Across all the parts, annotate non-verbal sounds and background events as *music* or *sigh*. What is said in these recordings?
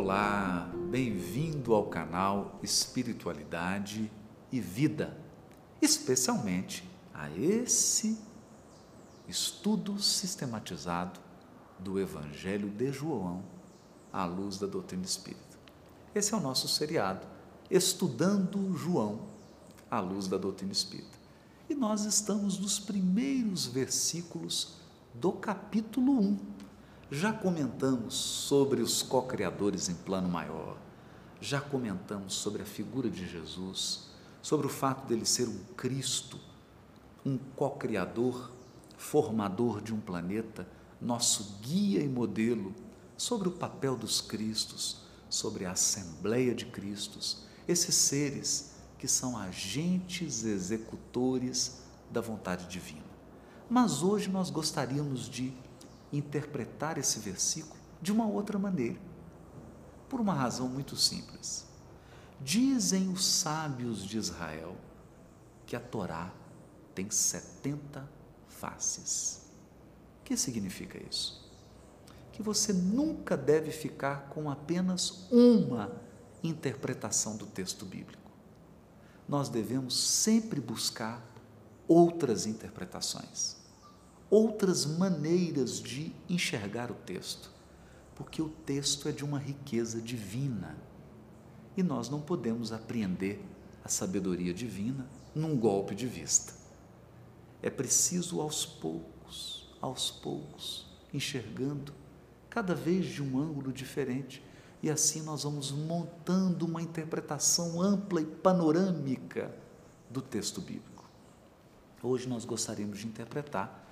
Olá, bem-vindo ao canal Espiritualidade e Vida, especialmente a esse estudo sistematizado do Evangelho de João à luz da doutrina espírita. Esse é o nosso seriado, Estudando João à luz da doutrina espírita. E nós estamos nos primeiros versículos do capítulo 1 já comentamos sobre os co-criadores em plano maior, já comentamos sobre a figura de Jesus, sobre o fato dele ser um Cristo, um co-criador, formador de um planeta, nosso guia e modelo, sobre o papel dos Cristos, sobre a Assembleia de Cristos, esses seres que são agentes executores da vontade divina. Mas hoje nós gostaríamos de interpretar esse versículo de uma outra maneira. Por uma razão muito simples. Dizem os sábios de Israel que a Torá tem 70 faces. O que significa isso? Que você nunca deve ficar com apenas uma interpretação do texto bíblico. Nós devemos sempre buscar outras interpretações outras maneiras de enxergar o texto, porque o texto é de uma riqueza divina e nós não podemos apreender a sabedoria divina num golpe de vista. É preciso aos poucos, aos poucos, enxergando cada vez de um ângulo diferente e assim nós vamos montando uma interpretação ampla e panorâmica do texto bíblico. Hoje nós gostaríamos de interpretar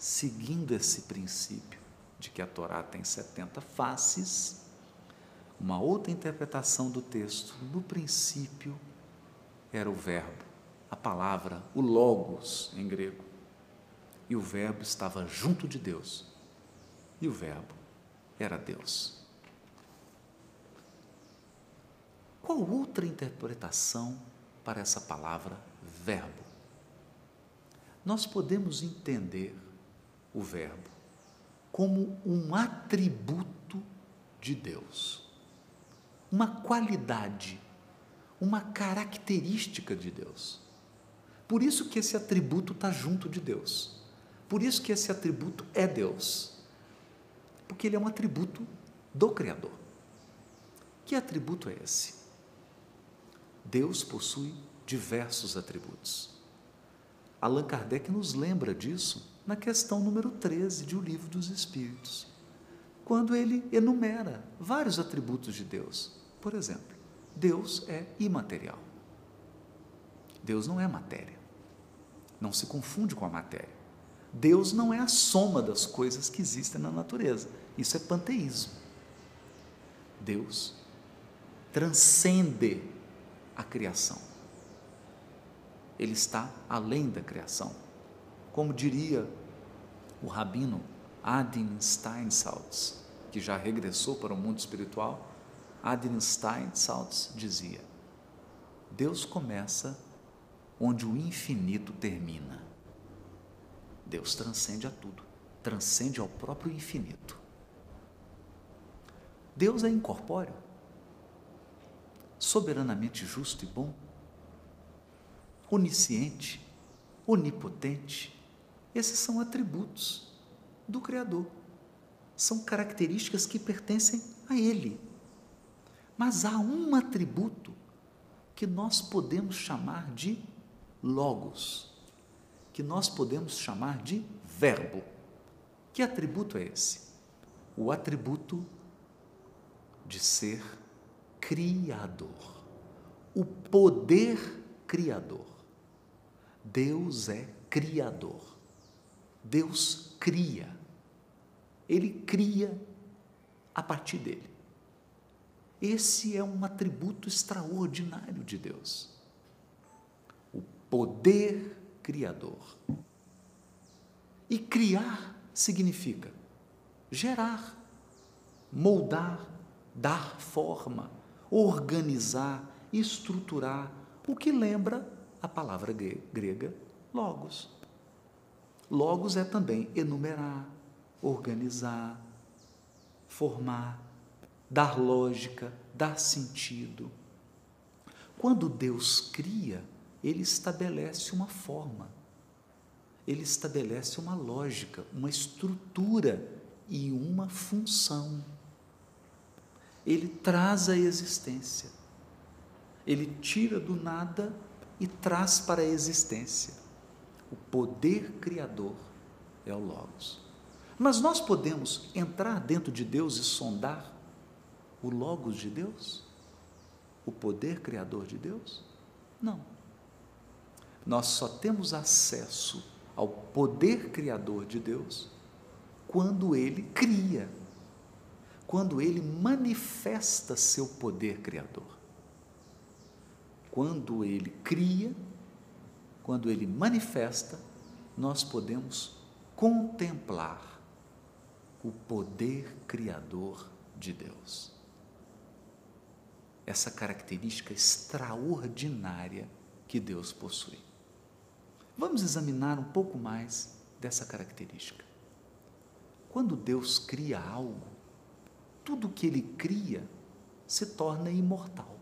seguindo esse princípio de que a Torá tem 70 faces, uma outra interpretação do texto, no princípio, era o verbo, a palavra, o logos em grego. E o verbo estava junto de Deus. E o verbo era Deus. Qual outra interpretação para essa palavra verbo? Nós podemos entender o Verbo como um atributo de Deus, uma qualidade, uma característica de Deus. Por isso que esse atributo está junto de Deus. Por isso que esse atributo é Deus. Porque ele é um atributo do Criador. Que atributo é esse? Deus possui diversos atributos. Allan Kardec nos lembra disso na questão número 13 de O Livro dos Espíritos, quando ele enumera vários atributos de Deus. Por exemplo, Deus é imaterial. Deus não é matéria. Não se confunde com a matéria. Deus não é a soma das coisas que existem na natureza. Isso é panteísmo. Deus transcende a criação. Ele está além da criação. Como diria o rabino Adin Steinsaltz, que já regressou para o mundo espiritual, Adin Steinsaltz dizia: Deus começa onde o infinito termina. Deus transcende a tudo, transcende ao próprio infinito. Deus é incorpóreo, soberanamente justo e bom, onisciente, onipotente, esses são atributos do Criador. São características que pertencem a Ele. Mas há um atributo que nós podemos chamar de Logos, que nós podemos chamar de Verbo. Que atributo é esse? O atributo de ser Criador. O poder Criador. Deus é Criador. Deus cria. Ele cria a partir dele. Esse é um atributo extraordinário de Deus. O poder criador. E criar significa gerar, moldar, dar forma, organizar, estruturar, o que lembra a palavra grega logos. Logos é também enumerar, organizar, formar. dar lógica, dar sentido. Quando Deus cria, ele estabelece uma forma, ele estabelece uma lógica, uma estrutura e uma função. Ele traz a existência, ele tira do nada e traz para a existência. O poder criador é o Logos. Mas nós podemos entrar dentro de Deus e sondar o Logos de Deus? O poder criador de Deus? Não. Nós só temos acesso ao poder criador de Deus quando ele cria, quando ele manifesta seu poder criador. Quando ele cria, quando ele manifesta, nós podemos contemplar o poder criador de Deus. Essa característica extraordinária que Deus possui. Vamos examinar um pouco mais dessa característica. Quando Deus cria algo, tudo que ele cria se torna imortal.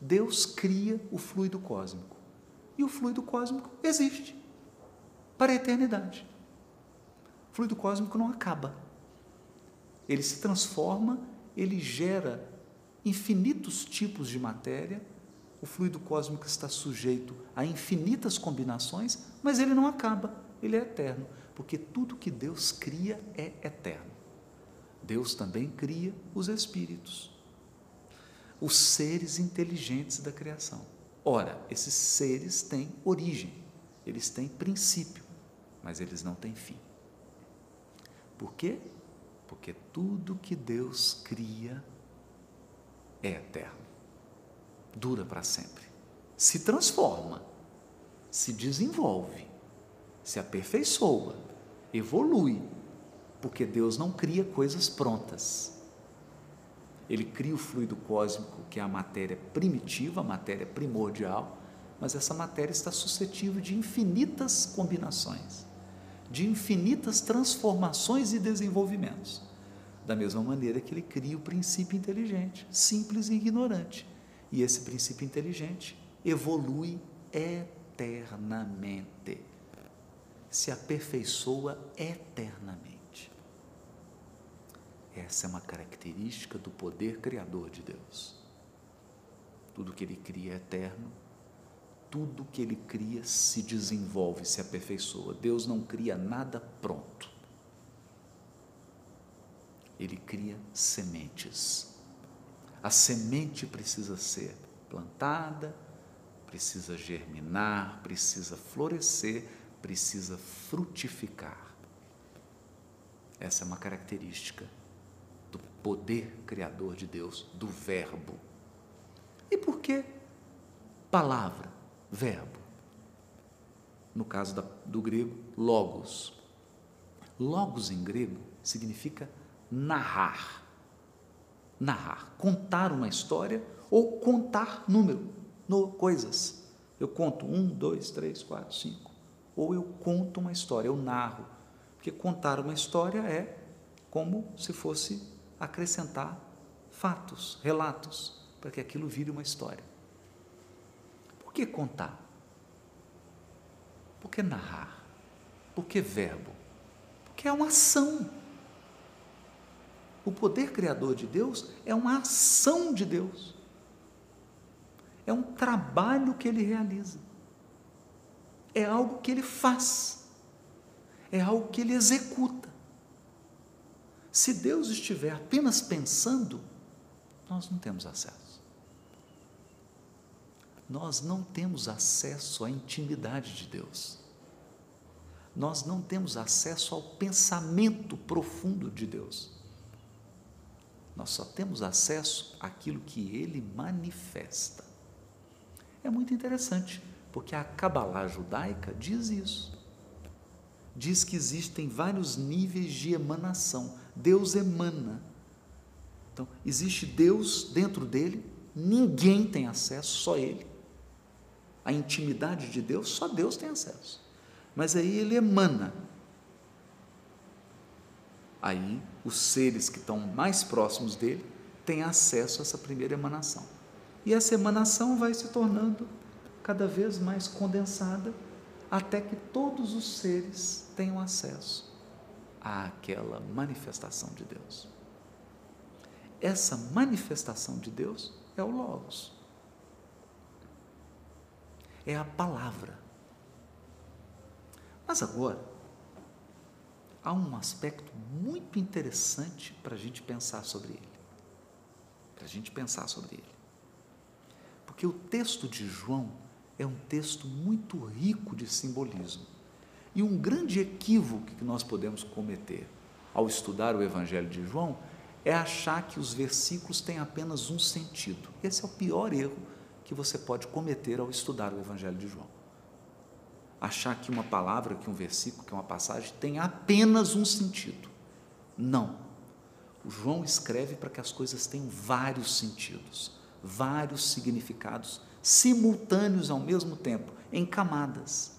Deus cria o fluido cósmico. E o fluido cósmico existe para a eternidade. O fluido cósmico não acaba. Ele se transforma, ele gera infinitos tipos de matéria. O fluido cósmico está sujeito a infinitas combinações, mas ele não acaba, ele é eterno, porque tudo que Deus cria é eterno. Deus também cria os espíritos os seres inteligentes da criação. Ora, esses seres têm origem, eles têm princípio, mas eles não têm fim. Por quê? Porque tudo que Deus cria é eterno, dura para sempre, se transforma, se desenvolve, se aperfeiçoa, evolui, porque Deus não cria coisas prontas. Ele cria o fluido cósmico, que é a matéria primitiva, a matéria primordial, mas essa matéria está suscetível de infinitas combinações, de infinitas transformações e desenvolvimentos. Da mesma maneira que ele cria o princípio inteligente, simples e ignorante. E esse princípio inteligente evolui eternamente, se aperfeiçoa eternamente. Essa é uma característica do poder criador de Deus. Tudo que ele cria é eterno, tudo que ele cria se desenvolve, se aperfeiçoa. Deus não cria nada pronto. Ele cria sementes. A semente precisa ser plantada, precisa germinar, precisa florescer, precisa frutificar. Essa é uma característica poder criador de Deus, do Verbo. E por que palavra, verbo? No caso da, do grego, logos. Logos em grego significa narrar. Narrar, contar uma história ou contar número, no, coisas. Eu conto um, dois, três, quatro, cinco. Ou eu conto uma história, eu narro. Porque contar uma história é como se fosse acrescentar fatos, relatos, para que aquilo vire uma história. Por que contar? Por que narrar? Por que verbo? Porque é uma ação. O poder criador de Deus é uma ação de Deus. É um trabalho que ele realiza. É algo que ele faz. É algo que ele executa. Se Deus estiver apenas pensando, nós não temos acesso. Nós não temos acesso à intimidade de Deus. Nós não temos acesso ao pensamento profundo de Deus. Nós só temos acesso àquilo que ele manifesta. É muito interessante, porque a Kabbalah judaica diz isso. Diz que existem vários níveis de emanação Deus emana. Então, existe Deus dentro dele, ninguém tem acesso, só ele. A intimidade de Deus, só Deus tem acesso. Mas aí ele emana. Aí, os seres que estão mais próximos dele têm acesso a essa primeira emanação. E essa emanação vai se tornando cada vez mais condensada, até que todos os seres tenham acesso àquela manifestação de Deus. Essa manifestação de Deus é o Logos. É a palavra. Mas agora, há um aspecto muito interessante para a gente pensar sobre ele. Para a gente pensar sobre ele. Porque o texto de João é um texto muito rico de simbolismo. E um grande equívoco que nós podemos cometer ao estudar o Evangelho de João é achar que os versículos têm apenas um sentido. Esse é o pior erro que você pode cometer ao estudar o Evangelho de João. Achar que uma palavra, que um versículo, que uma passagem tem apenas um sentido. Não. O João escreve para que as coisas tenham vários sentidos, vários significados simultâneos ao mesmo tempo, em camadas.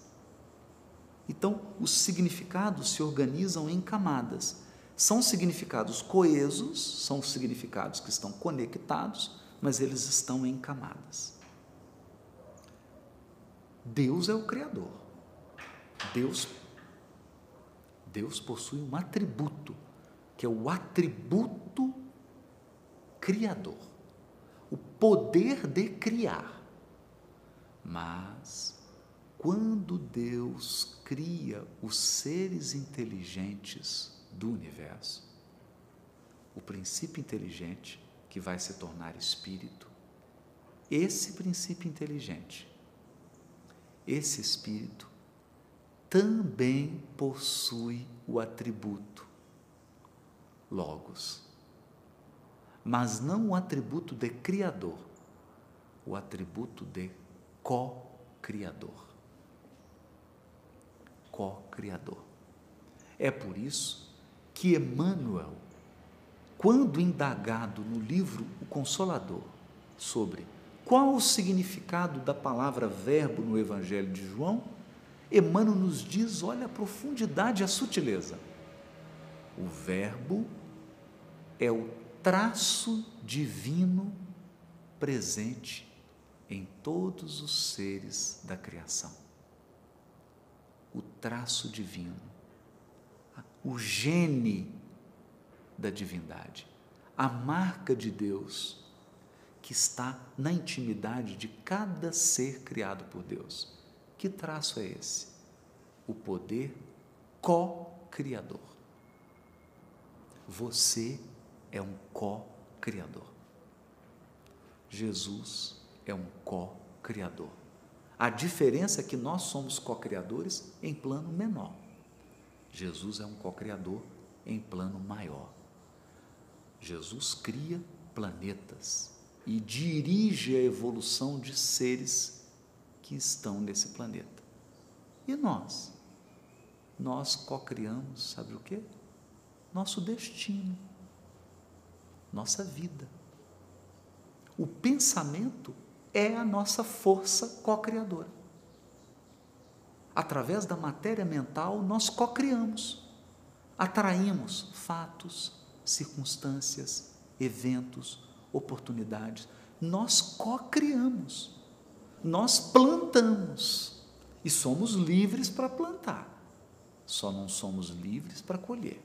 Então, os significados se organizam em camadas são significados coesos, são significados que estão conectados, mas eles estão em camadas. Deus é o Criador. Deus, Deus possui um atributo, que é o atributo criador, o poder de criar. Mas, quando Deus cria os seres inteligentes, do universo, o princípio inteligente que vai se tornar espírito, esse princípio inteligente, esse espírito, também possui o atributo Logos, mas não o atributo de Criador, o atributo de co-criador. Co-criador. É por isso que Emmanuel, quando indagado no livro O Consolador sobre qual o significado da palavra verbo no Evangelho de João, Emmanuel nos diz: olha a profundidade a sutileza. O verbo é o traço divino presente em todos os seres da criação. O traço divino o gene da divindade, a marca de Deus que está na intimidade de cada ser criado por Deus. Que traço é esse? O poder co-criador. Você é um co-criador. Jesus é um co-criador. A diferença é que nós somos co-criadores em plano menor. Jesus é um co-criador em plano maior. Jesus cria planetas e dirige a evolução de seres que estão nesse planeta. E nós? Nós co-criamos, sabe o que? Nosso destino, nossa vida. O pensamento é a nossa força co-criadora através da matéria mental, nós co-criamos, atraímos fatos, circunstâncias, eventos, oportunidades. Nós co-criamos, nós plantamos e somos livres para plantar, só não somos livres para colher.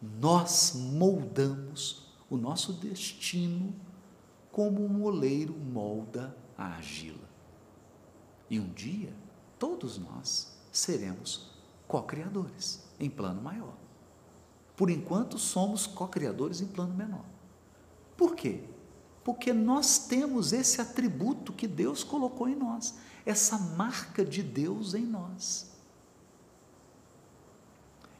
Nós moldamos o nosso destino como um moleiro molda a argila. E um dia, todos nós seremos co-criadores em plano maior. Por enquanto, somos co-criadores em plano menor. Por quê? Porque nós temos esse atributo que Deus colocou em nós, essa marca de Deus em nós.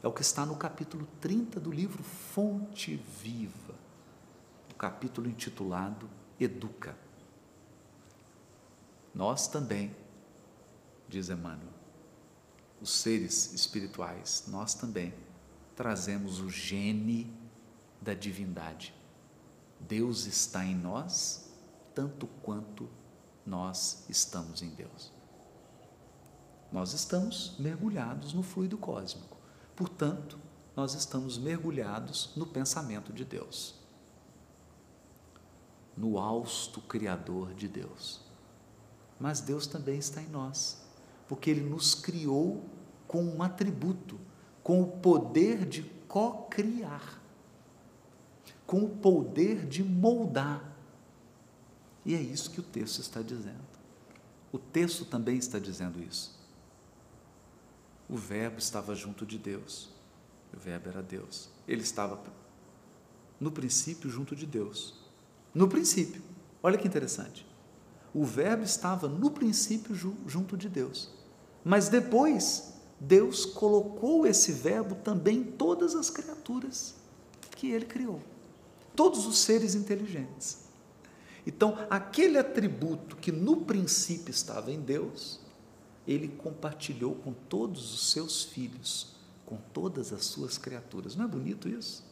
É o que está no capítulo 30 do livro Fonte Viva, o capítulo intitulado Educa. Nós também diz Emmanuel. Os seres espirituais, nós também trazemos o gene da divindade. Deus está em nós tanto quanto nós estamos em Deus. Nós estamos mergulhados no fluido cósmico. Portanto, nós estamos mergulhados no pensamento de Deus, no hausto Criador de Deus. Mas Deus também está em nós, porque Ele nos criou com um atributo, com o poder de co-criar, com o poder de moldar. E é isso que o texto está dizendo. O texto também está dizendo isso. O Verbo estava junto de Deus. O Verbo era Deus. Ele estava no princípio junto de Deus. No princípio. Olha que interessante. O Verbo estava no princípio junto de Deus. Mas depois, Deus colocou esse Verbo também em todas as criaturas que ele criou. Todos os seres inteligentes. Então, aquele atributo que no princípio estava em Deus, ele compartilhou com todos os seus filhos, com todas as suas criaturas. Não é bonito isso?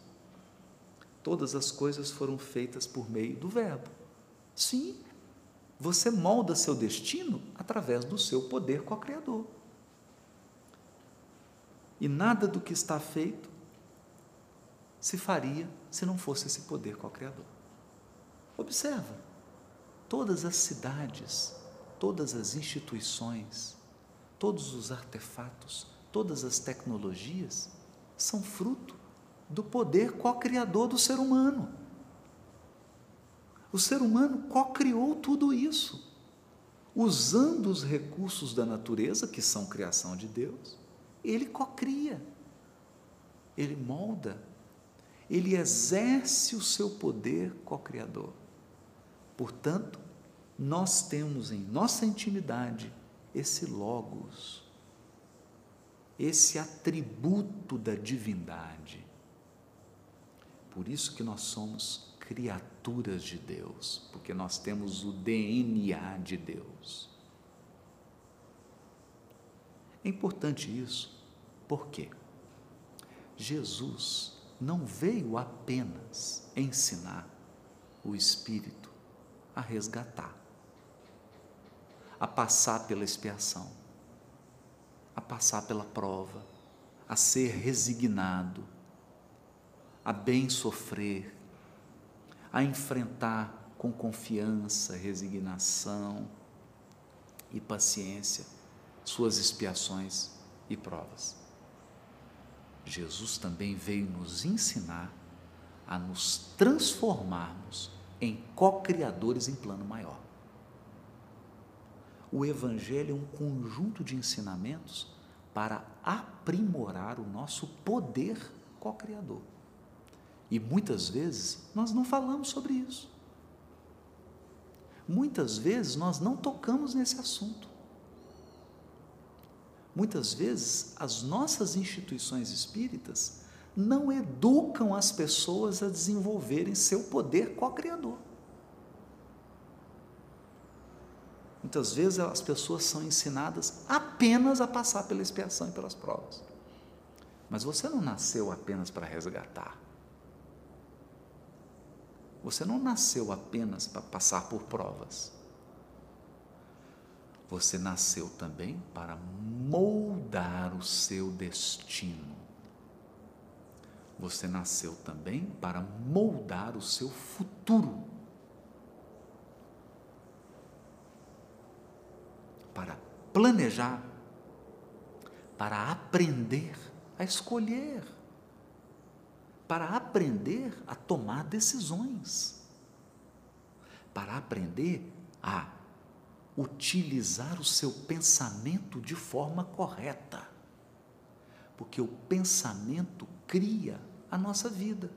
Todas as coisas foram feitas por meio do Verbo. Sim, você molda seu destino através do seu poder co-criador. E nada do que está feito se faria se não fosse esse poder co-criador. Observa, todas as cidades, todas as instituições, todos os artefatos, todas as tecnologias são fruto do poder co-criador do ser humano. O ser humano co-criou tudo isso, usando os recursos da natureza, que são criação de Deus, ele co-cria, ele molda, ele exerce o seu poder co-criador. Portanto, nós temos em nossa intimidade esse Logos, esse atributo da divindade. Por isso que nós somos criaturas de Deus, porque nós temos o DNA de Deus. É importante isso, porque Jesus não veio apenas ensinar o Espírito a resgatar a passar pela expiação, a passar pela prova, a ser resignado, a bem sofrer, a enfrentar com confiança, resignação e paciência suas expiações e provas. Jesus também veio nos ensinar a nos transformarmos em co-criadores em plano maior o Evangelho é um conjunto de ensinamentos para aprimorar o nosso poder co-criador. E muitas vezes nós não falamos sobre isso. Muitas vezes nós não tocamos nesse assunto. Muitas vezes as nossas instituições espíritas não educam as pessoas a desenvolverem seu poder co-criador. Muitas vezes as pessoas são ensinadas apenas a passar pela expiação e pelas provas. Mas você não nasceu apenas para resgatar. Você não nasceu apenas para passar por provas. Você nasceu também para moldar o seu destino. Você nasceu também para moldar o seu futuro. para planejar, para aprender a escolher, para aprender a tomar decisões, para aprender a utilizar o seu pensamento de forma correta. Porque o pensamento cria a nossa vida.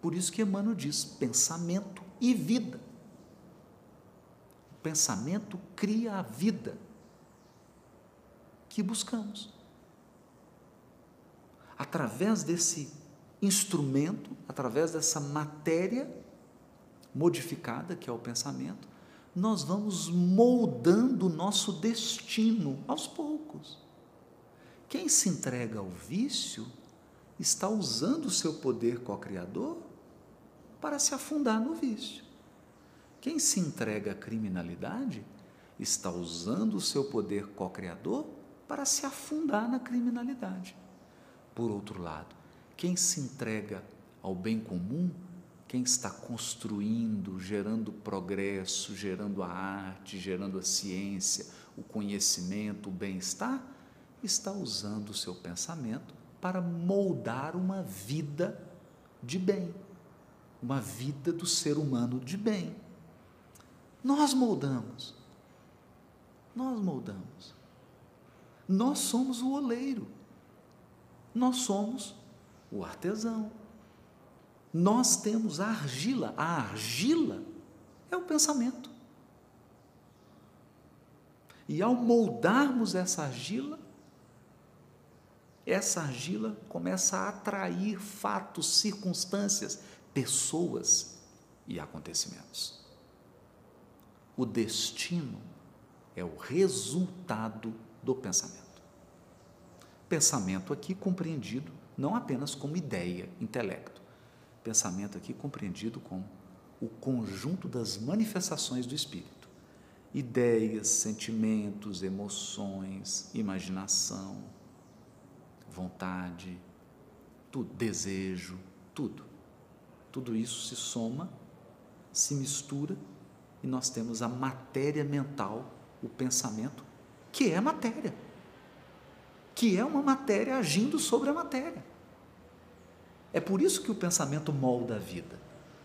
Por isso que Emmanuel diz pensamento e vida pensamento cria a vida que buscamos. Através desse instrumento, através dessa matéria modificada que é o pensamento, nós vamos moldando o nosso destino aos poucos. Quem se entrega ao vício está usando o seu poder co-criador para se afundar no vício. Quem se entrega à criminalidade está usando o seu poder co-criador para se afundar na criminalidade. Por outro lado, Quem se entrega ao bem comum, quem está construindo, gerando progresso, gerando a arte, gerando a ciência, o conhecimento, o bem-estar, está usando o seu pensamento para moldar uma vida de bem, uma vida do ser humano de bem. Nós moldamos. Nós moldamos. Nós somos o oleiro. Nós somos o artesão. Nós temos a argila. A argila é o pensamento. E ao moldarmos essa argila, essa argila começa a atrair fatos, circunstâncias, pessoas e acontecimentos. O destino é o resultado do pensamento. Pensamento aqui compreendido não apenas como ideia, intelecto. Pensamento aqui compreendido como o conjunto das manifestações do espírito. Ideias, sentimentos, emoções, imaginação, vontade, tudo, desejo, tudo. Tudo isso se soma, se mistura e nós temos a matéria mental, o pensamento, que é matéria. Que é uma matéria agindo sobre a matéria. É por isso que o pensamento molda a vida.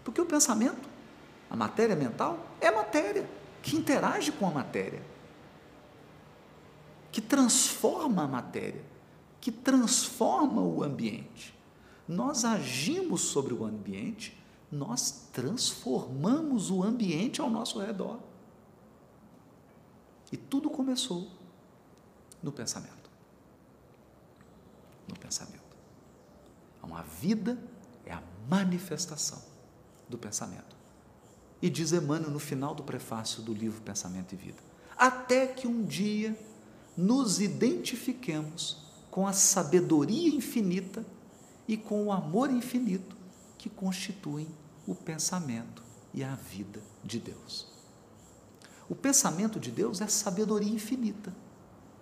Porque o pensamento, a matéria mental, é matéria que interage com a matéria, que transforma a matéria que transforma o ambiente. Nós agimos sobre o ambiente, nós transformamos o ambiente ao nosso redor. E tudo começou no pensamento. Pensamento. Uma vida é a manifestação do pensamento. E diz Emmanuel no final do prefácio do livro Pensamento e Vida: até que um dia nos identifiquemos com a sabedoria infinita e com o amor infinito que constituem o pensamento e a vida de Deus. O pensamento de Deus é sabedoria infinita.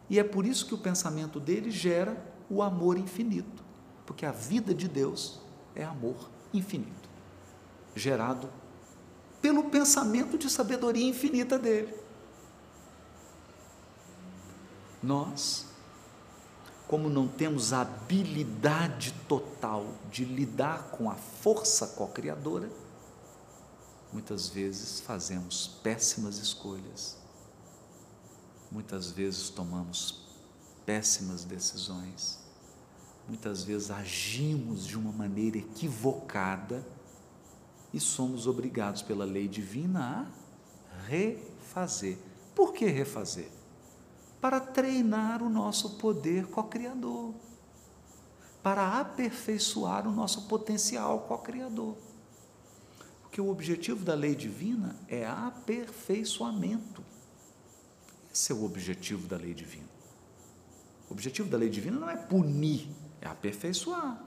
E é por isso que o pensamento dele gera o amor infinito, porque a vida de Deus é amor infinito, gerado pelo pensamento de sabedoria infinita dele. Nós como não temos a habilidade total de lidar com a força co-criadora, muitas vezes fazemos péssimas escolhas, muitas vezes tomamos péssimas decisões, muitas vezes agimos de uma maneira equivocada e somos obrigados pela lei divina a refazer. Por que refazer? para treinar o nosso poder co-criador, para aperfeiçoar o nosso potencial co-criador. Porque o objetivo da lei divina é aperfeiçoamento. Esse é o objetivo da lei divina. O objetivo da lei divina não é punir, é aperfeiçoar.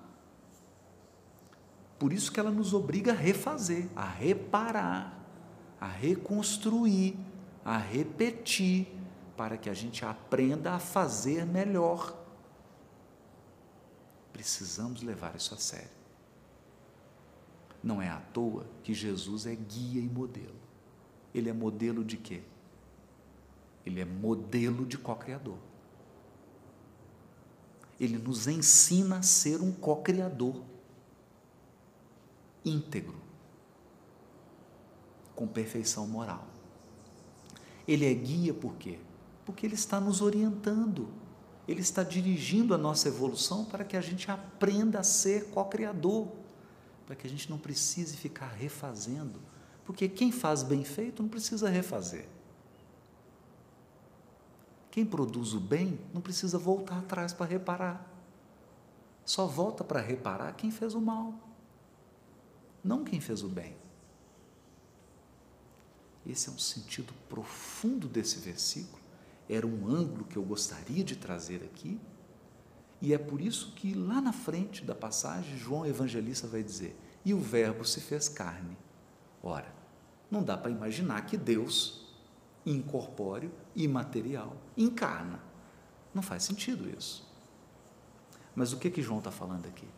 Por isso que ela nos obriga a refazer, a reparar, a reconstruir, a repetir, para que a gente aprenda a fazer melhor. Precisamos levar isso a sério. Não é à toa que Jesus é guia e modelo. Ele é modelo de quê? Ele é modelo de co-criador. Ele nos ensina a ser um co-criador íntegro, com perfeição moral. Ele é guia por quê? Porque Ele está nos orientando, Ele está dirigindo a nossa evolução para que a gente aprenda a ser co-criador, para que a gente não precise ficar refazendo, porque quem faz bem feito não precisa refazer. Quem produz o bem não precisa voltar atrás para reparar. Só volta para reparar quem fez o mal, não quem fez o bem. Esse é um sentido profundo desse versículo era um ângulo que eu gostaria de trazer aqui, e é por isso que lá na frente da passagem, João Evangelista vai dizer: E o Verbo se fez carne. Ora, não dá para imaginar que Deus, incorpóreo, imaterial, encarna. Não faz sentido isso. Mas o que que João está falando aqui?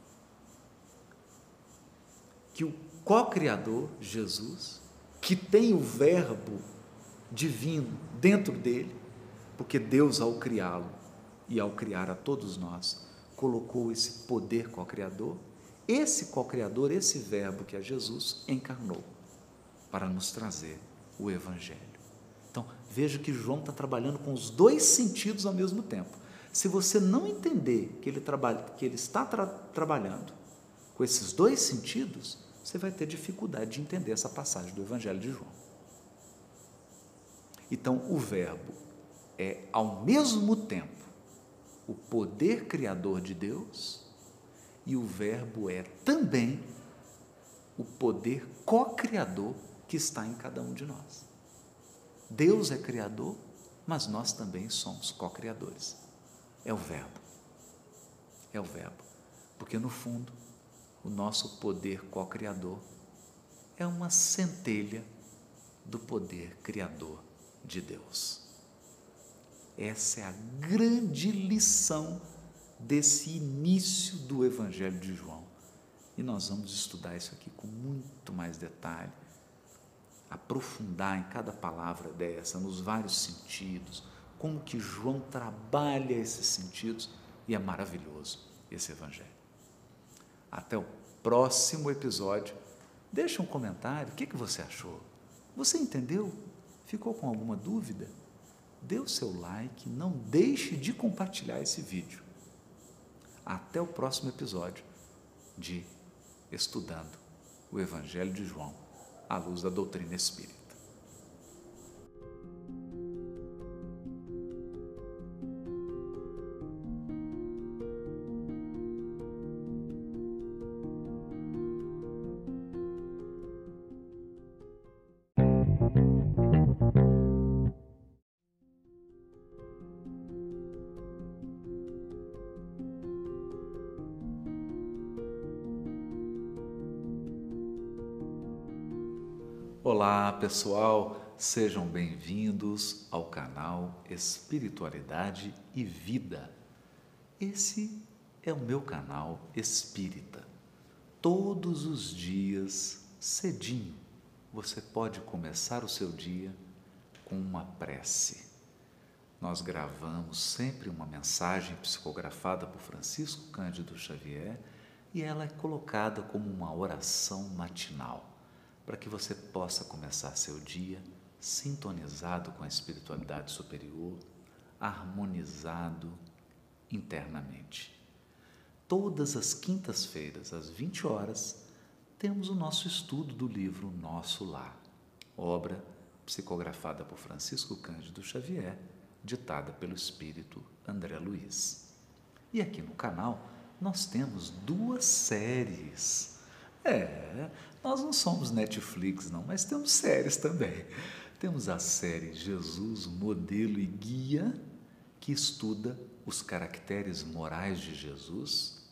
que o co-criador, Jesus, que tem o Verbo divino dentro dele, porque Deus, ao criá-lo e ao criar a todos nós, colocou esse poder co-criador, esse co-criador, esse Verbo que é Jesus, encarnou para nos trazer o Evangelho. Veja que João está trabalhando com os dois sentidos ao mesmo tempo. Se você não entender que ele, trabalha, que ele está tra trabalhando com esses dois sentidos, você vai ter dificuldade de entender essa passagem do Evangelho de João. Então, o Verbo é, ao mesmo tempo, o poder criador de Deus e o Verbo é também o poder co-criador que está em cada um de nós. Deus é criador, mas nós também somos co-criadores. É o Verbo. É o Verbo. Porque, no fundo, o nosso poder co-criador é uma centelha do poder criador de Deus. Essa é a grande lição desse início do Evangelho de João. E nós vamos estudar isso aqui com muito mais detalhe, aprofundar em cada palavra dessa, nos vários sentidos, como que João trabalha esses sentidos e é maravilhoso esse evangelho. Até o próximo episódio. Deixa um comentário, o que, que você achou? Você entendeu? Ficou com alguma dúvida? Dê o seu like, não deixe de compartilhar esse vídeo. Até o próximo episódio de Estudando o Evangelho de João à luz da doutrina espírita. Pessoal, sejam bem-vindos ao canal Espiritualidade e Vida. Esse é o meu canal espírita. Todos os dias, cedinho, você pode começar o seu dia com uma prece. Nós gravamos sempre uma mensagem psicografada por Francisco Cândido Xavier e ela é colocada como uma oração matinal para que você possa começar seu dia sintonizado com a espiritualidade superior, harmonizado internamente. Todas as quintas-feiras, às 20 horas, temos o nosso estudo do livro Nosso Lar, obra psicografada por Francisco Cândido Xavier, ditada pelo espírito André Luiz. E aqui no canal nós temos duas séries. É, nós não somos Netflix, não, mas temos séries também. Temos a série Jesus, Modelo e Guia, que estuda os caracteres morais de Jesus,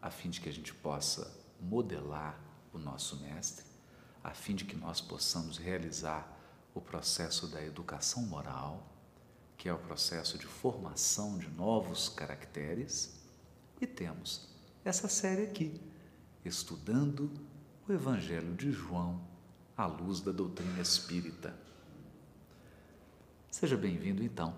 a fim de que a gente possa modelar o nosso Mestre, a fim de que nós possamos realizar o processo da educação moral, que é o processo de formação de novos caracteres, e temos essa série aqui, estudando o Evangelho de João à luz da doutrina espírita. Seja bem-vindo, então,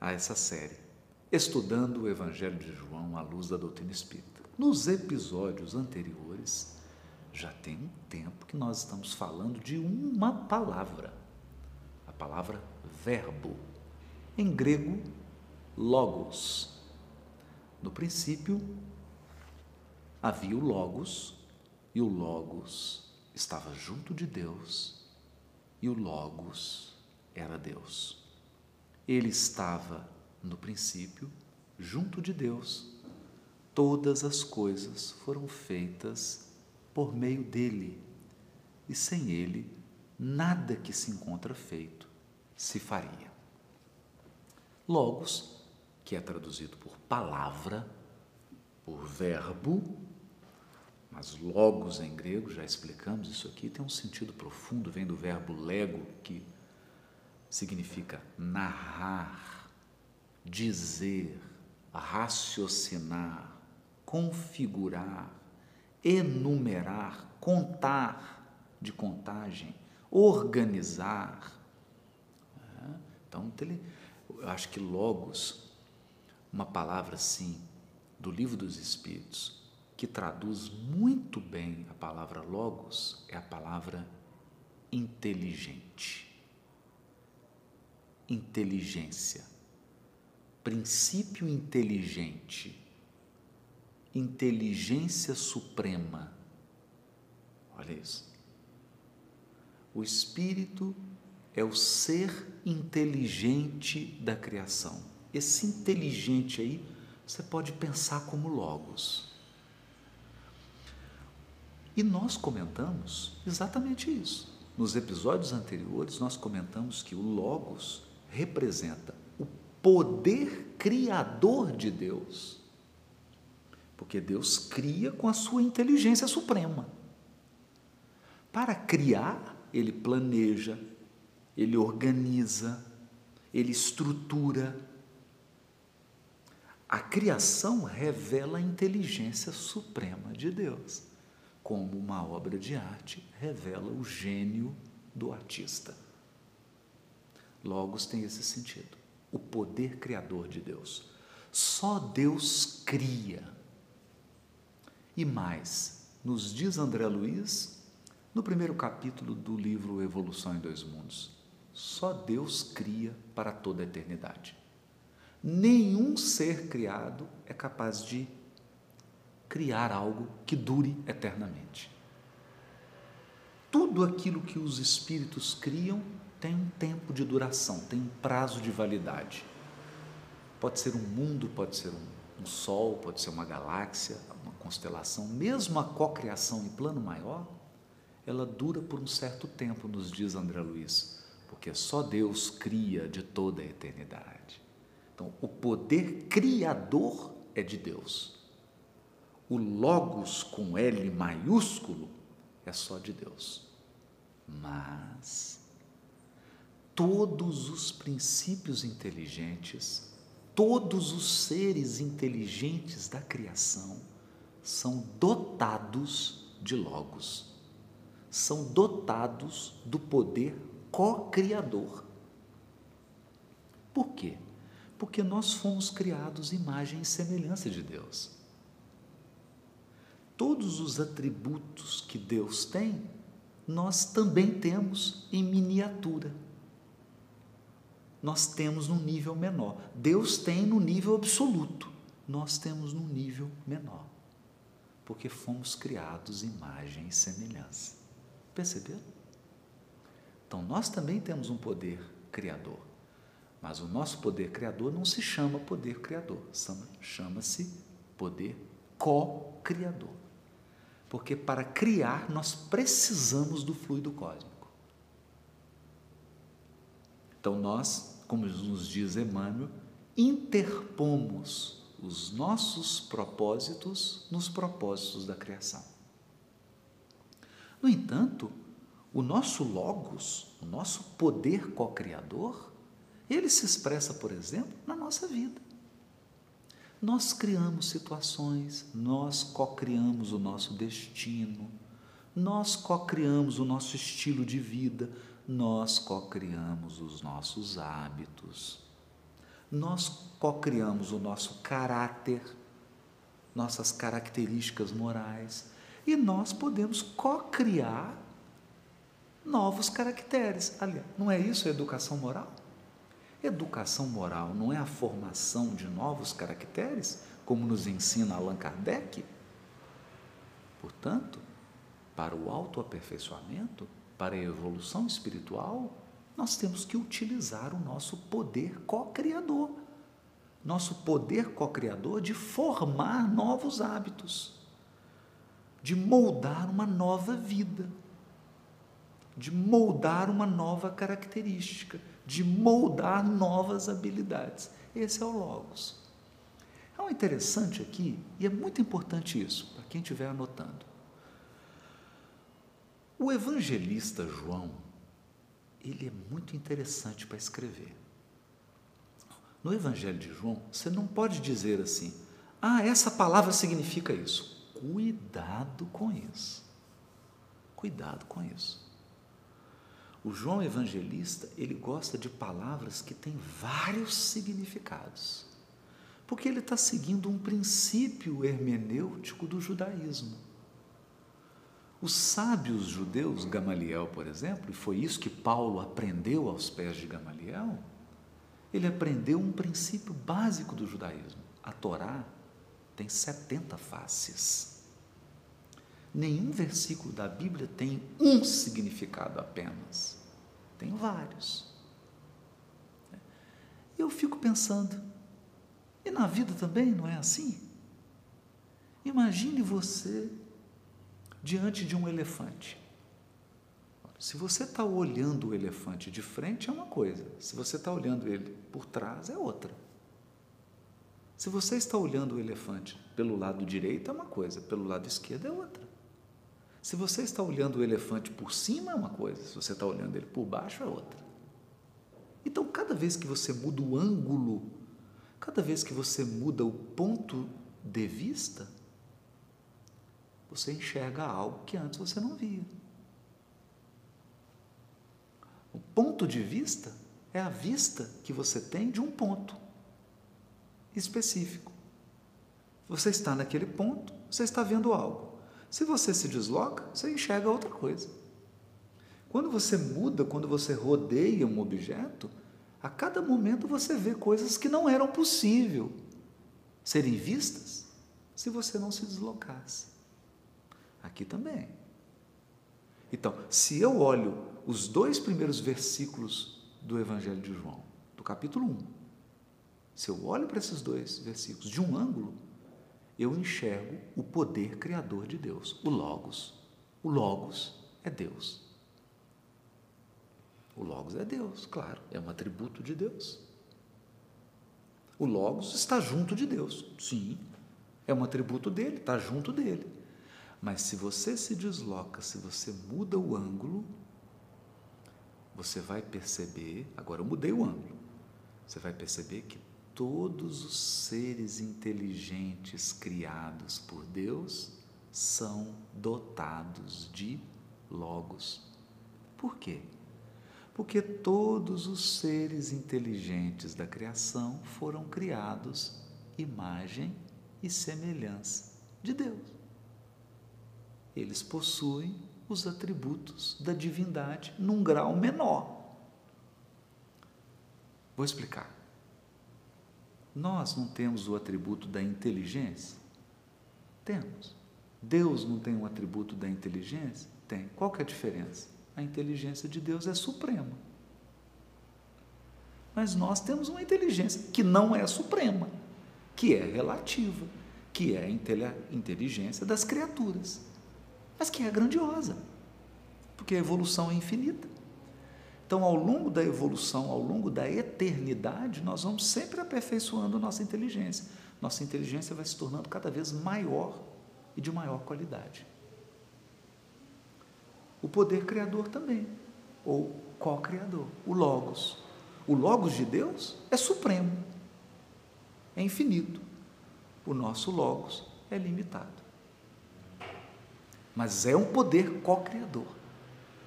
a essa série, Estudando o Evangelho de João à luz da doutrina espírita. Nos episódios anteriores, já tem um tempo que nós estamos falando de uma palavra, a palavra verbo, em grego, logos. No princípio, havia o logos, e o Logos estava junto de Deus, e o Logos era Deus. Ele estava no princípio junto de Deus. Todas as coisas foram feitas por meio dele, e sem ele, nada que se encontra feito se faria. Logos, que é traduzido por palavra, por verbo, mas logos em grego, já explicamos isso aqui, tem um sentido profundo, vem do verbo lego, que significa narrar, dizer, raciocinar, configurar, enumerar, contar de contagem, organizar. Então, eu acho que logos, uma palavra assim, do livro dos Espíritos, que traduz muito bem a palavra logos, é a palavra inteligente. Inteligência. Princípio inteligente. Inteligência suprema. Olha isso. O espírito é o ser inteligente da criação. Esse inteligente aí, você pode pensar como logos. E nós comentamos exatamente isso. Nos episódios anteriores, nós comentamos que o Logos representa o poder criador de Deus. Porque Deus cria com a sua inteligência suprema. Para criar, ele planeja, ele organiza, ele estrutura. A criação revela a inteligência suprema de Deus como uma obra de arte revela o gênio do artista. Logos tem esse sentido, o poder criador de Deus. Só Deus cria. E mais, nos diz André Luiz, no primeiro capítulo do livro Evolução em Dois Mundos, só Deus cria para toda a eternidade. Nenhum ser criado é capaz de criar algo que dure eternamente. Tudo aquilo que os espíritos criam tem um tempo de duração, tem um prazo de validade. Pode ser um mundo, pode ser um, um sol, pode ser uma galáxia, uma constelação, mesmo a cocriação em plano maior, ela dura por um certo tempo, nos diz André Luiz, porque só Deus cria de toda a eternidade. Então, o poder criador é de Deus o Logos com L maiúsculo é só de Deus. Mas todos os princípios inteligentes, todos os seres inteligentes da criação são dotados de Logos, são dotados do poder co-criador. Por quê? Porque nós fomos criados imagem e semelhança de Deus todos os atributos que Deus tem, nós também temos em miniatura. Nós temos num nível menor. Deus tem no nível absoluto, nós temos num nível menor. Porque fomos criados imagem e semelhança. Perceberam? Então nós também temos um poder criador. Mas o nosso poder criador não se chama poder criador, chama-se poder co-criador. Porque para criar nós precisamos do fluido cósmico. Então nós, como nos diz Emmanuel, interpomos os nossos propósitos nos propósitos da criação. No entanto, o nosso logos, o nosso poder co-criador, ele se expressa, por exemplo, na nossa vida. Nós criamos situações, nós co-criamos o nosso destino, nós co-criamos o nosso estilo de vida, nós co-criamos os nossos hábitos, nós co-criamos o nosso caráter, nossas características morais e nós podemos co-criar novos caracteres. Aliás, não é isso a educação moral? Educação moral não é a formação de novos caracteres, como nos ensina Allan Kardec? Portanto, para o autoaperfeiçoamento, para a evolução espiritual, nós temos que utilizar o nosso poder co-criador. Nosso poder co-criador de formar novos hábitos, de moldar uma nova vida, de moldar uma nova característica, de moldar novas habilidades. Esse é o Logos. É um interessante aqui, e é muito importante isso, para quem estiver anotando. O evangelista João, ele é muito interessante para escrever. No Evangelho de João, você não pode dizer assim, ah, essa palavra significa isso. Cuidado com isso. Cuidado com isso. O João Evangelista, ele gosta de palavras que têm vários significados, porque ele está seguindo um princípio hermenêutico do judaísmo. Os sábios judeus, Gamaliel, por exemplo, e foi isso que Paulo aprendeu aos pés de Gamaliel, ele aprendeu um princípio básico do judaísmo. A Torá tem 70 faces. Nenhum versículo da Bíblia tem um significado apenas. Tem vários. Eu fico pensando, e na vida também não é assim? Imagine você diante de um elefante. Se você está olhando o elefante de frente, é uma coisa, se você está olhando ele por trás, é outra. Se você está olhando o elefante pelo lado direito, é uma coisa, pelo lado esquerdo, é outra. Se você está olhando o elefante por cima, é uma coisa, se você está olhando ele por baixo, é outra. Então, cada vez que você muda o ângulo, cada vez que você muda o ponto de vista, você enxerga algo que antes você não via. O ponto de vista é a vista que você tem de um ponto específico. Você está naquele ponto, você está vendo algo. Se você se desloca, você enxerga outra coisa. Quando você muda, quando você rodeia um objeto, a cada momento você vê coisas que não eram possível serem vistas se você não se deslocasse. Aqui também. Então, se eu olho os dois primeiros versículos do Evangelho de João, do capítulo 1, se eu olho para esses dois versículos de um ângulo, eu enxergo o poder criador de Deus, o Logos. O Logos é Deus. O Logos é Deus, claro, é um atributo de Deus. O Logos está junto de Deus, sim, é um atributo dele, está junto dele. Mas se você se desloca, se você muda o ângulo, você vai perceber, agora eu mudei o ângulo, você vai perceber que todos os seres inteligentes criados por Deus são dotados de logos. Por quê? Porque todos os seres inteligentes da criação foram criados imagem e semelhança de Deus. Eles possuem os atributos da divindade num grau menor. Vou explicar. Nós não temos o atributo da inteligência? Temos. Deus não tem um atributo da inteligência? Tem. Qual que é a diferença? A inteligência de Deus é suprema. Mas nós temos uma inteligência que não é suprema, que é relativa, que é a inteligência das criaturas, mas que é grandiosa, porque a evolução é infinita. Então, ao longo da evolução, ao longo da eternidade, nós vamos sempre aperfeiçoando nossa inteligência. Nossa inteligência vai se tornando cada vez maior e de maior qualidade. O poder criador também, ou co-criador, o Logos. O Logos de Deus é supremo, é infinito. O nosso Logos é limitado. Mas é um poder co-criador.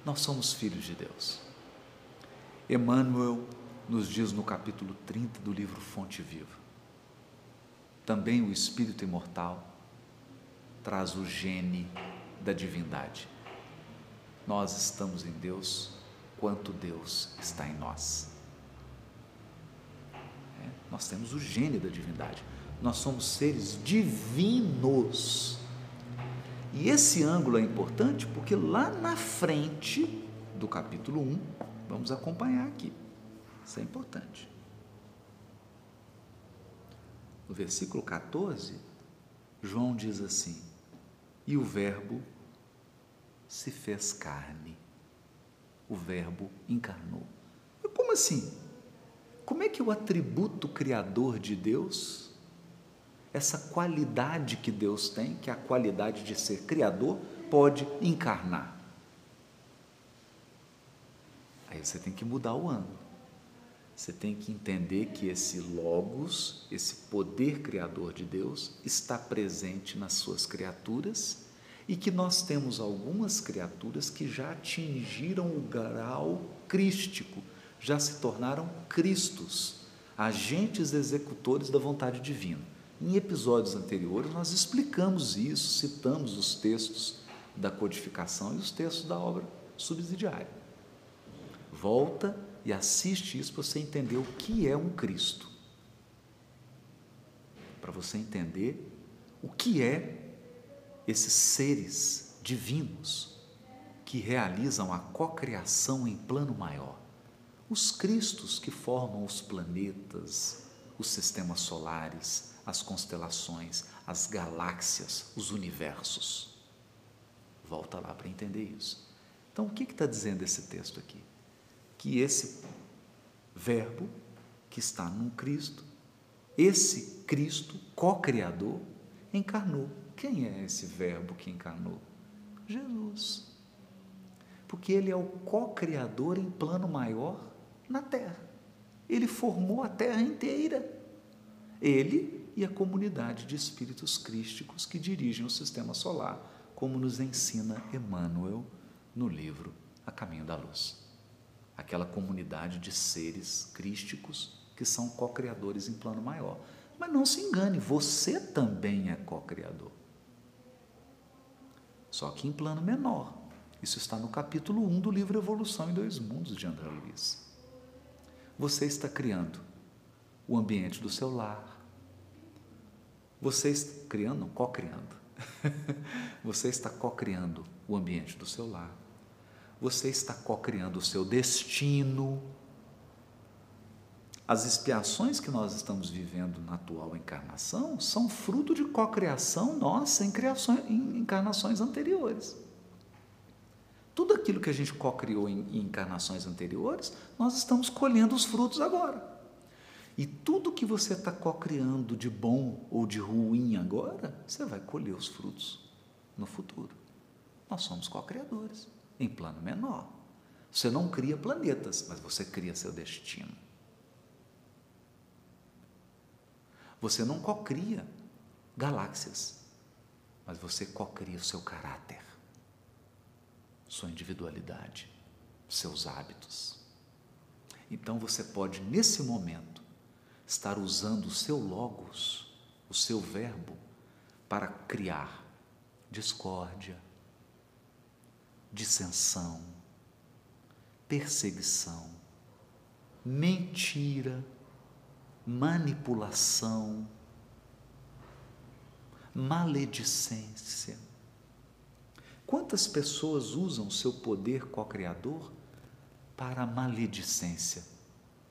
Nós somos filhos de Deus. Emmanuel nos diz no capítulo 30 do livro Fonte Viva. Também o espírito imortal traz o gene da divindade. Nós estamos em Deus quanto Deus está em nós. É, nós temos o gene da divindade. Nós somos seres divinos. E esse ângulo é importante porque lá na frente do capítulo 1, Vamos acompanhar aqui. Isso é importante. No versículo 14, João diz assim: E o Verbo se fez carne. O Verbo encarnou. Como assim? Como é que o atributo criador de Deus, essa qualidade que Deus tem, que é a qualidade de ser criador, pode encarnar? Aí você tem que mudar o ângulo. Você tem que entender que esse Logos, esse poder criador de Deus, está presente nas suas criaturas e que nós temos algumas criaturas que já atingiram o grau crístico, já se tornaram cristos, agentes executores da vontade divina. Em episódios anteriores, nós explicamos isso, citamos os textos da codificação e os textos da obra subsidiária. Volta e assiste isso para você entender o que é um Cristo. Para você entender o que é esses seres divinos que realizam a cocriação em plano maior. Os Cristos que formam os planetas, os sistemas solares, as constelações, as galáxias, os universos. Volta lá para entender isso. Então, o que está dizendo esse texto aqui? Que esse Verbo que está num Cristo, esse Cristo, co-criador, encarnou quem é esse Verbo que encarnou? Jesus. Porque ele é o co-criador em plano maior na Terra. Ele formou a Terra inteira. Ele e a comunidade de espíritos crísticos que dirigem o sistema solar, como nos ensina Emmanuel no livro A Caminho da Luz. Aquela comunidade de seres crísticos que são co-criadores em plano maior. Mas não se engane, você também é co-criador só que em plano menor. Isso está no capítulo 1 do livro Evolução em Dois Mundos de André Luiz. Você está criando o ambiente do seu lar. Você está criando, co-criando. *laughs* Você está co-criando o ambiente do seu lar. Você está co-criando o seu destino as expiações que nós estamos vivendo na atual encarnação são fruto de cocriação nossa em, criações, em encarnações anteriores. Tudo aquilo que a gente cocriou em, em encarnações anteriores, nós estamos colhendo os frutos agora. E tudo que você está cocriando de bom ou de ruim agora, você vai colher os frutos no futuro. Nós somos co-criadores, em plano menor. Você não cria planetas, mas você cria seu destino. Você não cocria galáxias, mas você cocria o seu caráter, sua individualidade, seus hábitos. Então você pode, nesse momento, estar usando o seu logos, o seu verbo, para criar discórdia, dissensão, perseguição, mentira, manipulação, maledicência. Quantas pessoas usam seu poder co-criador para maledicência,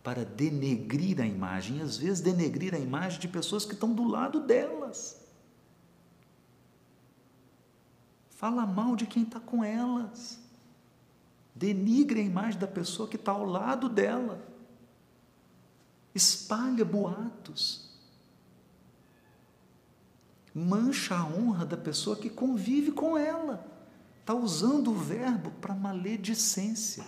para denegrir a imagem, e às vezes denegrir a imagem de pessoas que estão do lado delas. Fala mal de quem está com elas. Denigre a imagem da pessoa que está ao lado dela espalha boatos, mancha a honra da pessoa que convive com ela, está usando o verbo para maledicência.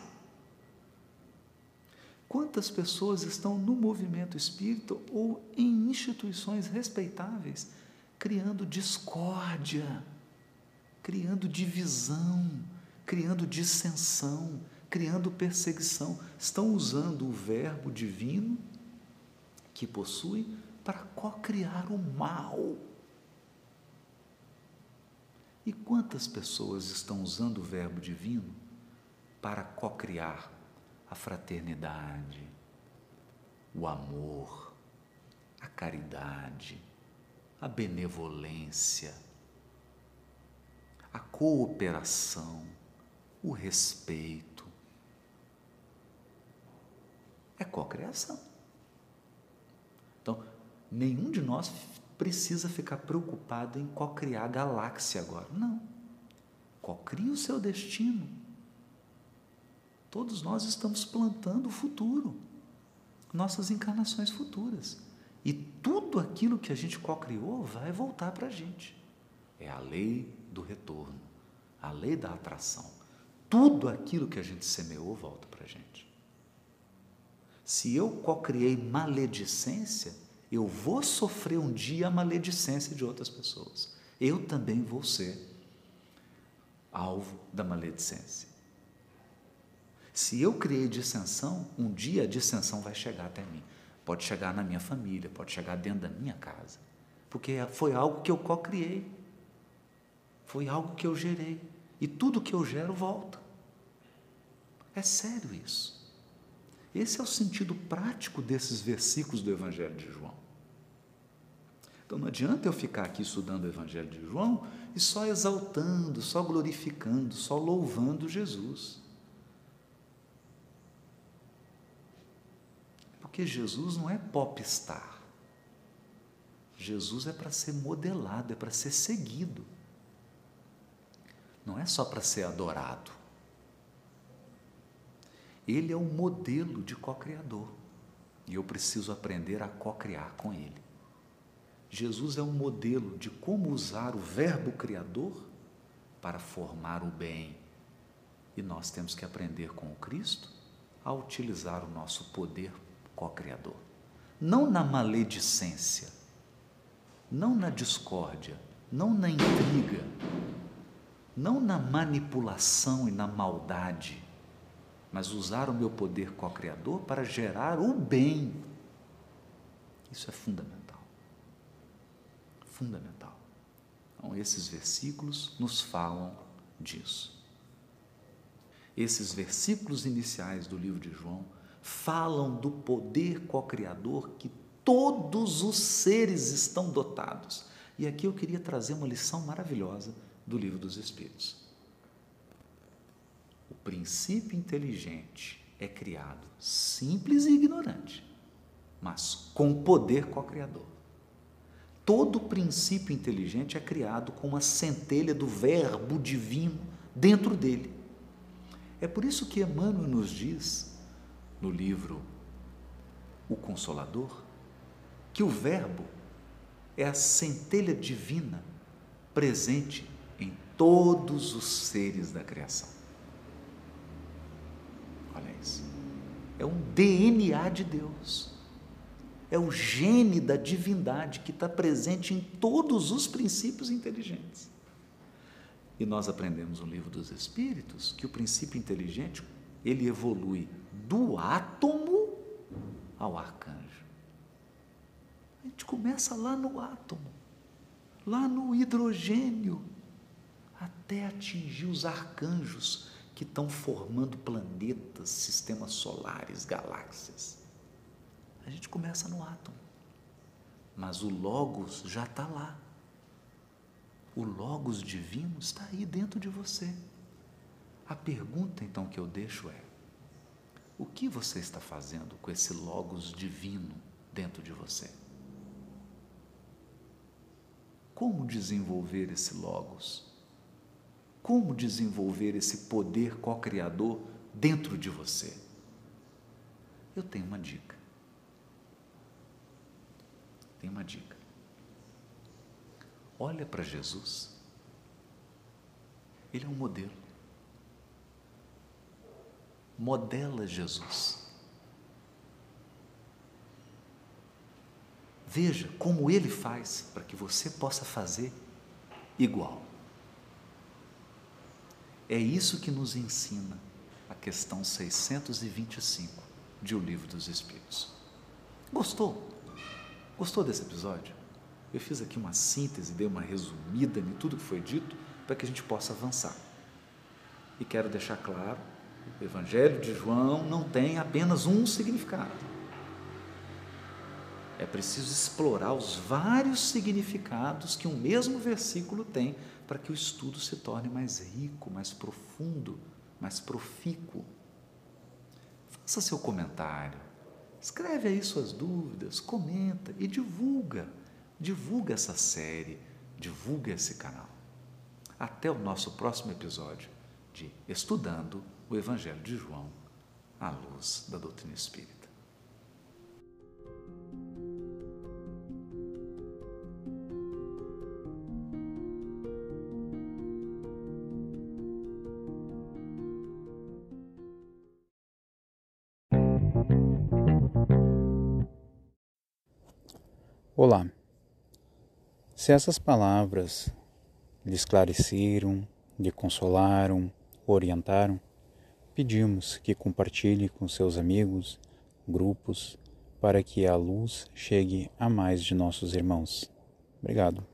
Quantas pessoas estão no movimento espírita ou em instituições respeitáveis criando discórdia, criando divisão, criando dissensão, criando perseguição? Estão usando o verbo divino que possui para co-criar o mal. E quantas pessoas estão usando o Verbo Divino para co-criar a fraternidade, o amor, a caridade, a benevolência, a cooperação, o respeito? É cocriação. Então, nenhum de nós precisa ficar preocupado em co-criar a galáxia agora. Não. Co-cria o seu destino. Todos nós estamos plantando o futuro, nossas encarnações futuras. E tudo aquilo que a gente co-criou vai voltar para a gente. É a lei do retorno, a lei da atração. Tudo aquilo que a gente semeou volta para a gente. Se eu co-criei maledicência, eu vou sofrer um dia a maledicência de outras pessoas. Eu também vou ser alvo da maledicência. Se eu criei dissensão, um dia a dissensão vai chegar até mim. Pode chegar na minha família, pode chegar dentro da minha casa. Porque foi algo que eu co-criei. Foi algo que eu gerei. E tudo que eu gero volta. É sério isso. Esse é o sentido prático desses versículos do Evangelho de João. Então não adianta eu ficar aqui estudando o Evangelho de João e só exaltando, só glorificando, só louvando Jesus. Porque Jesus não é popstar. Jesus é para ser modelado, é para ser seguido. Não é só para ser adorado. Ele é o modelo de co-criador. E eu preciso aprender a co-criar com ele. Jesus é um modelo de como usar o verbo criador para formar o bem. E nós temos que aprender com o Cristo a utilizar o nosso poder co-criador. Não na maledicência, não na discórdia, não na intriga, não na manipulação e na maldade, mas usar o meu poder co-criador para gerar o bem. Isso é fundamental fundamental. Então, esses versículos nos falam disso. Esses versículos iniciais do livro de João falam do poder co-criador que todos os seres estão dotados. E aqui eu queria trazer uma lição maravilhosa do livro dos Espíritos. O princípio inteligente é criado simples e ignorante, mas com poder co-criador. Todo princípio inteligente é criado com uma centelha do Verbo divino dentro dele. É por isso que Emmanuel nos diz, no livro O Consolador, que o Verbo é a centelha divina presente todos os seres da criação. Olha isso. É um DNA de Deus é o gene da divindade que está presente em todos os princípios inteligentes. E nós aprendemos no livro dos Espíritos que o princípio inteligente ele evolui do átomo ao arcanjo. A gente começa lá no átomo, lá no hidrogênio, até atingir os arcanjos que estão formando planetas, sistemas solares, galáxias. A gente começa no átomo. Mas o Logos já está lá. O Logos divino está aí dentro de você. A pergunta então que eu deixo é: o que você está fazendo com esse Logos divino dentro de você? Como desenvolver esse Logos? Como desenvolver esse poder co-criador dentro de você? Eu tenho uma dica tem uma dica. Olha para Jesus. Ele é um modelo. Modela Jesus. Veja como ele faz para que você possa fazer igual. É isso que nos ensina a questão 625 de O Livro dos Espíritos. Gostou? Gostou desse episódio? Eu fiz aqui uma síntese, dei uma resumida em tudo que foi dito para que a gente possa avançar. E quero deixar claro: o Evangelho de João não tem apenas um significado. É preciso explorar os vários significados que um mesmo versículo tem para que o estudo se torne mais rico, mais profundo, mais profícuo. Faça seu comentário, Escreve aí suas dúvidas, comenta e divulga. Divulga essa série, divulga esse canal. Até o nosso próximo episódio de Estudando o Evangelho de João à luz da doutrina espírita. Olá. Se essas palavras lhe esclareceram, lhe consolaram, orientaram, pedimos que compartilhe com seus amigos, grupos, para que a luz chegue a mais de nossos irmãos. Obrigado.